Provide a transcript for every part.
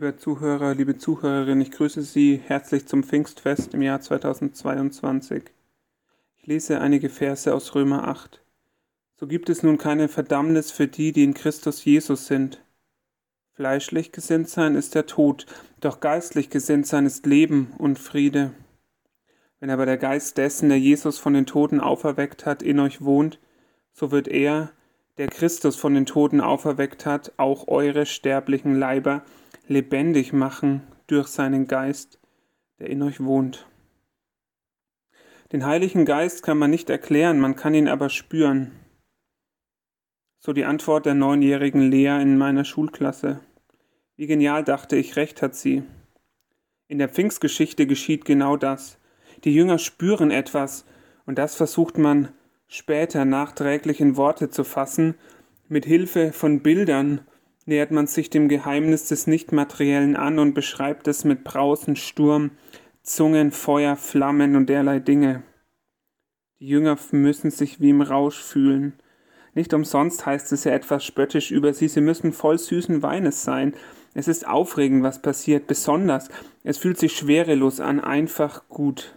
Liebe Zuhörer, liebe Zuhörerinnen, ich grüße Sie herzlich zum Pfingstfest im Jahr 2022. Ich lese einige Verse aus Römer 8. So gibt es nun keine Verdammnis für die, die in Christus Jesus sind. Fleischlich gesinnt sein ist der Tod, doch geistlich gesinnt sein ist Leben und Friede. Wenn aber der Geist dessen, der Jesus von den Toten auferweckt hat, in euch wohnt, so wird er, der Christus von den Toten auferweckt hat, auch eure sterblichen Leiber lebendig machen durch seinen Geist, der in euch wohnt. Den Heiligen Geist kann man nicht erklären, man kann ihn aber spüren. So die Antwort der neunjährigen Lea in meiner Schulklasse. Wie genial dachte ich, recht hat sie. In der Pfingstgeschichte geschieht genau das. Die Jünger spüren etwas, und das versucht man später nachträglich in Worte zu fassen, mit Hilfe von Bildern nähert man sich dem Geheimnis des Nichtmateriellen an und beschreibt es mit Brausen, Sturm, Zungen, Feuer, Flammen und derlei Dinge. Die Jünger müssen sich wie im Rausch fühlen. Nicht umsonst heißt es ja etwas spöttisch über sie, sie müssen voll süßen Weines sein. Es ist aufregend, was passiert, besonders. Es fühlt sich schwerelos an, einfach gut.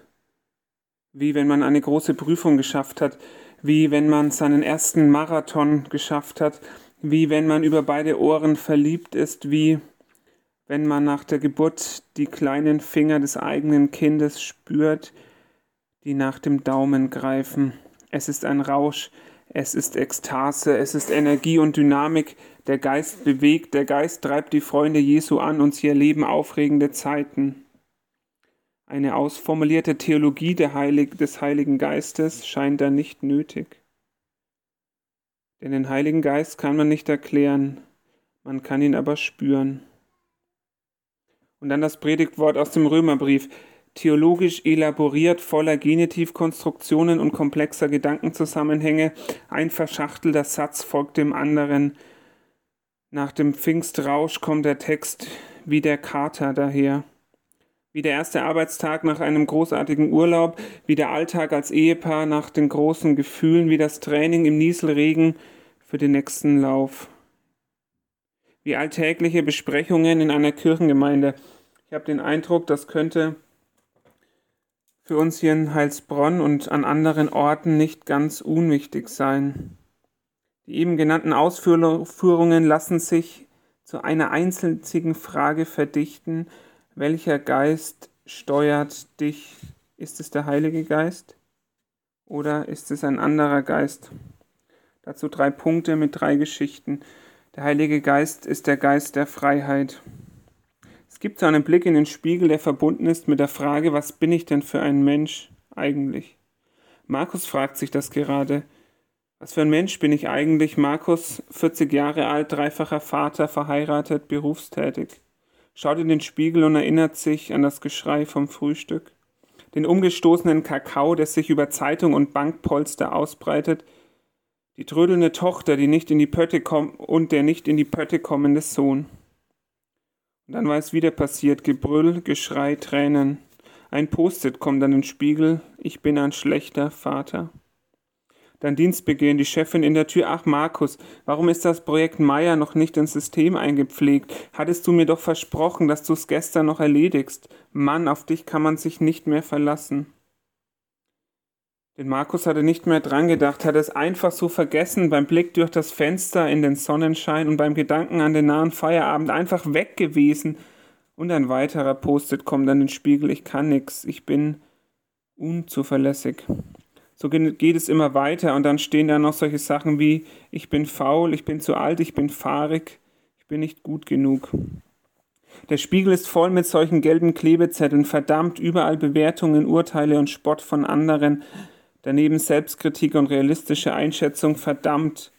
Wie wenn man eine große Prüfung geschafft hat, wie wenn man seinen ersten Marathon geschafft hat, wie wenn man über beide Ohren verliebt ist, wie wenn man nach der Geburt die kleinen Finger des eigenen Kindes spürt, die nach dem Daumen greifen. Es ist ein Rausch, es ist Ekstase, es ist Energie und Dynamik. Der Geist bewegt, der Geist treibt die Freunde Jesu an und sie erleben aufregende Zeiten. Eine ausformulierte Theologie Heilig des Heiligen Geistes scheint da nicht nötig. Denn den Heiligen Geist kann man nicht erklären, man kann ihn aber spüren. Und dann das Predigtwort aus dem Römerbrief, theologisch elaboriert, voller Genitivkonstruktionen und komplexer Gedankenzusammenhänge, ein verschachtelter Satz folgt dem anderen. Nach dem Pfingstrausch kommt der Text wie der Kater daher. Wie der erste Arbeitstag nach einem großartigen Urlaub, wie der Alltag als Ehepaar nach den großen Gefühlen, wie das Training im Nieselregen für den nächsten Lauf. Wie alltägliche Besprechungen in einer Kirchengemeinde. Ich habe den Eindruck, das könnte für uns hier in Heilsbronn und an anderen Orten nicht ganz unwichtig sein. Die eben genannten Ausführungen lassen sich zu einer einzigen Frage verdichten, welcher Geist steuert dich? Ist es der Heilige Geist oder ist es ein anderer Geist? Dazu drei Punkte mit drei Geschichten. Der Heilige Geist ist der Geist der Freiheit. Es gibt so einen Blick in den Spiegel, der verbunden ist mit der Frage, was bin ich denn für ein Mensch eigentlich? Markus fragt sich das gerade. Was für ein Mensch bin ich eigentlich? Markus, 40 Jahre alt, dreifacher Vater, verheiratet, berufstätig schaut in den Spiegel und erinnert sich an das Geschrei vom Frühstück, den umgestoßenen Kakao, der sich über Zeitung und Bankpolster ausbreitet, die trödelnde Tochter, die nicht in die Pötte kommt und der nicht in die Pötte kommende Sohn. Und dann war es wieder passiert, Gebrüll, Geschrei, Tränen. Ein Post-it kommt an den Spiegel, ich bin ein schlechter Vater. Dein Dienstbeginn, die Chefin in der Tür. Ach, Markus, warum ist das Projekt Meier noch nicht ins System eingepflegt? Hattest du mir doch versprochen, dass du es gestern noch erledigst. Mann, auf dich kann man sich nicht mehr verlassen. Denn Markus hatte nicht mehr dran gedacht, hatte es einfach so vergessen beim Blick durch das Fenster in den Sonnenschein und beim Gedanken an den nahen Feierabend einfach weg gewesen. Und ein weiterer Post-it kommt an den Spiegel, ich kann nix, ich bin unzuverlässig. So geht es immer weiter und dann stehen da noch solche Sachen wie ich bin faul, ich bin zu alt, ich bin fahrig, ich bin nicht gut genug. Der Spiegel ist voll mit solchen gelben Klebezetteln, verdammt überall Bewertungen, Urteile und Spott von anderen, daneben Selbstkritik und realistische Einschätzung, verdammt.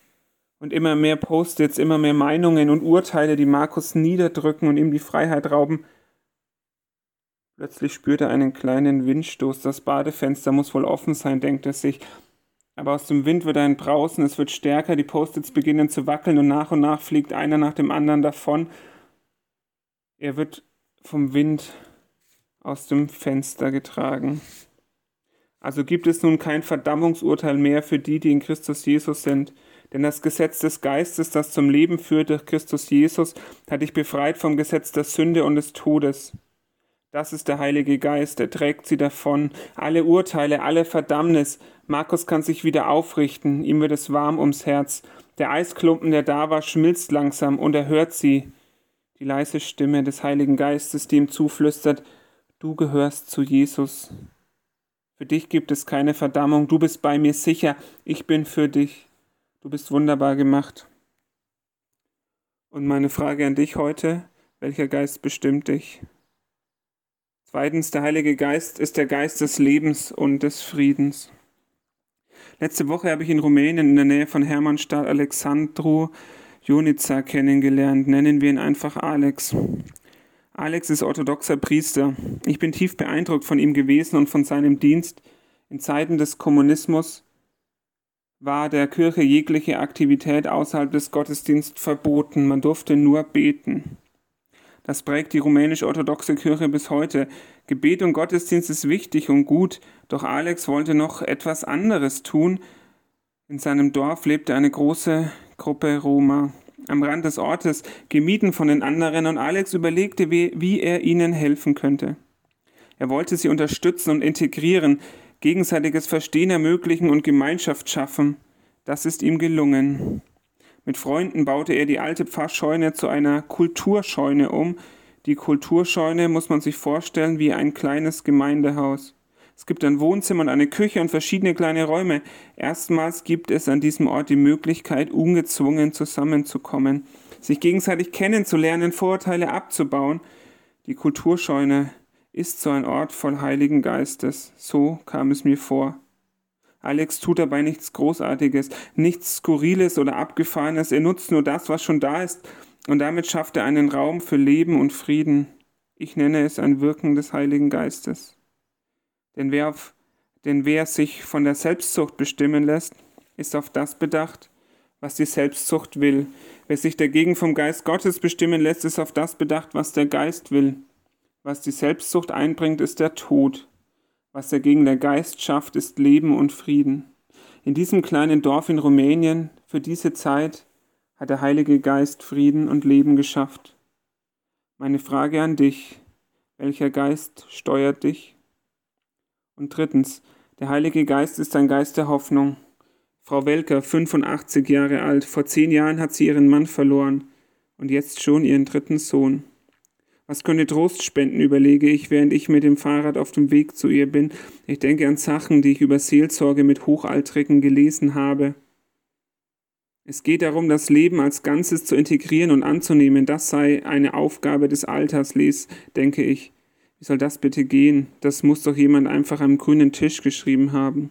Und immer mehr Post-its, immer mehr Meinungen und Urteile, die Markus niederdrücken und ihm die Freiheit rauben, Plötzlich spürt er einen kleinen Windstoß. Das Badefenster muss wohl offen sein, denkt er sich. Aber aus dem Wind wird ein Brausen, es wird stärker, die Post-its beginnen zu wackeln und nach und nach fliegt einer nach dem anderen davon. Er wird vom Wind aus dem Fenster getragen. Also gibt es nun kein Verdammungsurteil mehr für die, die in Christus Jesus sind. Denn das Gesetz des Geistes, das zum Leben führt durch Christus Jesus, hat dich befreit vom Gesetz der Sünde und des Todes. Das ist der Heilige Geist, er trägt sie davon. Alle Urteile, alle Verdammnis. Markus kann sich wieder aufrichten, ihm wird es warm ums Herz. Der Eisklumpen, der da war, schmilzt langsam und er hört sie. Die leise Stimme des Heiligen Geistes, die ihm zuflüstert, du gehörst zu Jesus. Für dich gibt es keine Verdammung, du bist bei mir sicher, ich bin für dich. Du bist wunderbar gemacht. Und meine Frage an dich heute, welcher Geist bestimmt dich? Zweitens, der Heilige Geist ist der Geist des Lebens und des Friedens. Letzte Woche habe ich in Rumänien in der Nähe von Hermannstadt Alexandru Junica kennengelernt. Nennen wir ihn einfach Alex. Alex ist orthodoxer Priester. Ich bin tief beeindruckt von ihm gewesen und von seinem Dienst. In Zeiten des Kommunismus war der Kirche jegliche Aktivität außerhalb des Gottesdienstes verboten. Man durfte nur beten. Das prägt die rumänisch-orthodoxe Kirche bis heute. Gebet und Gottesdienst ist wichtig und gut, doch Alex wollte noch etwas anderes tun. In seinem Dorf lebte eine große Gruppe Roma am Rand des Ortes, gemieden von den anderen, und Alex überlegte, wie, wie er ihnen helfen könnte. Er wollte sie unterstützen und integrieren, gegenseitiges Verstehen ermöglichen und Gemeinschaft schaffen. Das ist ihm gelungen. Mit Freunden baute er die alte Pfarrscheune zu einer Kulturscheune um. Die Kulturscheune muss man sich vorstellen wie ein kleines Gemeindehaus. Es gibt ein Wohnzimmer und eine Küche und verschiedene kleine Räume. Erstmals gibt es an diesem Ort die Möglichkeit, ungezwungen zusammenzukommen, sich gegenseitig kennenzulernen, Vorurteile abzubauen. Die Kulturscheune ist so ein Ort voll Heiligen Geistes. So kam es mir vor. Alex tut dabei nichts Großartiges, nichts Skurriles oder Abgefahrenes. Er nutzt nur das, was schon da ist, und damit schafft er einen Raum für Leben und Frieden. Ich nenne es ein Wirken des Heiligen Geistes. Denn wer, auf, denn wer sich von der Selbstzucht bestimmen lässt, ist auf das bedacht, was die Selbstzucht will. Wer sich dagegen vom Geist Gottes bestimmen lässt, ist auf das bedacht, was der Geist will. Was die Selbstzucht einbringt, ist der Tod. Was dagegen der Geist schafft, ist Leben und Frieden. In diesem kleinen Dorf in Rumänien, für diese Zeit, hat der Heilige Geist Frieden und Leben geschafft. Meine Frage an dich, welcher Geist steuert dich? Und drittens, der Heilige Geist ist ein Geist der Hoffnung. Frau Welker, 85 Jahre alt, vor zehn Jahren hat sie ihren Mann verloren und jetzt schon ihren dritten Sohn. Was könnte Trost spenden, überlege ich, während ich mit dem Fahrrad auf dem Weg zu ihr bin. Ich denke an Sachen, die ich über Seelsorge mit Hochaltrigen gelesen habe. Es geht darum, das Leben als Ganzes zu integrieren und anzunehmen. Das sei eine Aufgabe des Alters, les, denke ich. Wie soll das bitte gehen? Das muss doch jemand einfach am grünen Tisch geschrieben haben.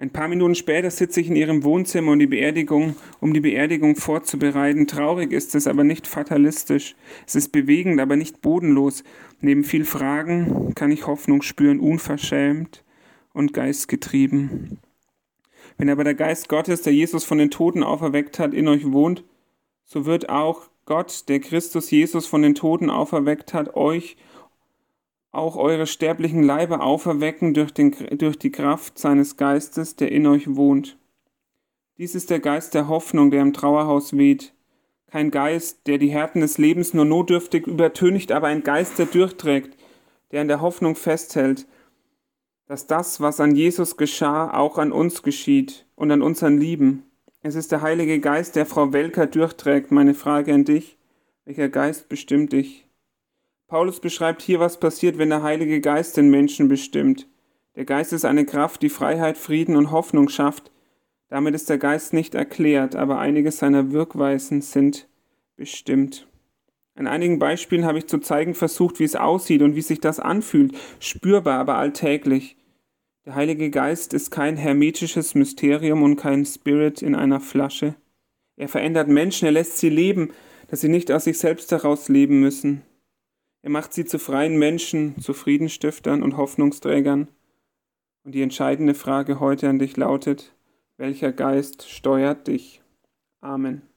Ein paar Minuten später sitze ich in ihrem Wohnzimmer um die Beerdigung, um die Beerdigung vorzubereiten. Traurig ist es, aber nicht fatalistisch. Es ist bewegend, aber nicht bodenlos. Neben viel Fragen kann ich Hoffnung spüren, unverschämt und geistgetrieben. Wenn aber der Geist Gottes, der Jesus von den Toten auferweckt hat, in euch wohnt, so wird auch Gott, der Christus Jesus von den Toten auferweckt hat, euch auch eure sterblichen Leibe auferwecken durch, den, durch die Kraft seines Geistes, der in euch wohnt. Dies ist der Geist der Hoffnung, der im Trauerhaus weht. Kein Geist, der die Härten des Lebens nur notdürftig übertönigt, aber ein Geist, der durchträgt, der an der Hoffnung festhält, dass das, was an Jesus geschah, auch an uns geschieht und an unseren Lieben. Es ist der Heilige Geist, der Frau Welker durchträgt. Meine Frage an dich, welcher Geist bestimmt dich? Paulus beschreibt hier, was passiert, wenn der Heilige Geist den Menschen bestimmt. Der Geist ist eine Kraft, die Freiheit, Frieden und Hoffnung schafft. Damit ist der Geist nicht erklärt, aber einige seiner Wirkweisen sind bestimmt. An einigen Beispielen habe ich zu zeigen versucht, wie es aussieht und wie sich das anfühlt, spürbar, aber alltäglich. Der Heilige Geist ist kein hermetisches Mysterium und kein Spirit in einer Flasche. Er verändert Menschen, er lässt sie leben, dass sie nicht aus sich selbst heraus leben müssen. Er macht sie zu freien Menschen, zu Friedenstiftern und Hoffnungsträgern. Und die entscheidende Frage heute an dich lautet, welcher Geist steuert dich? Amen.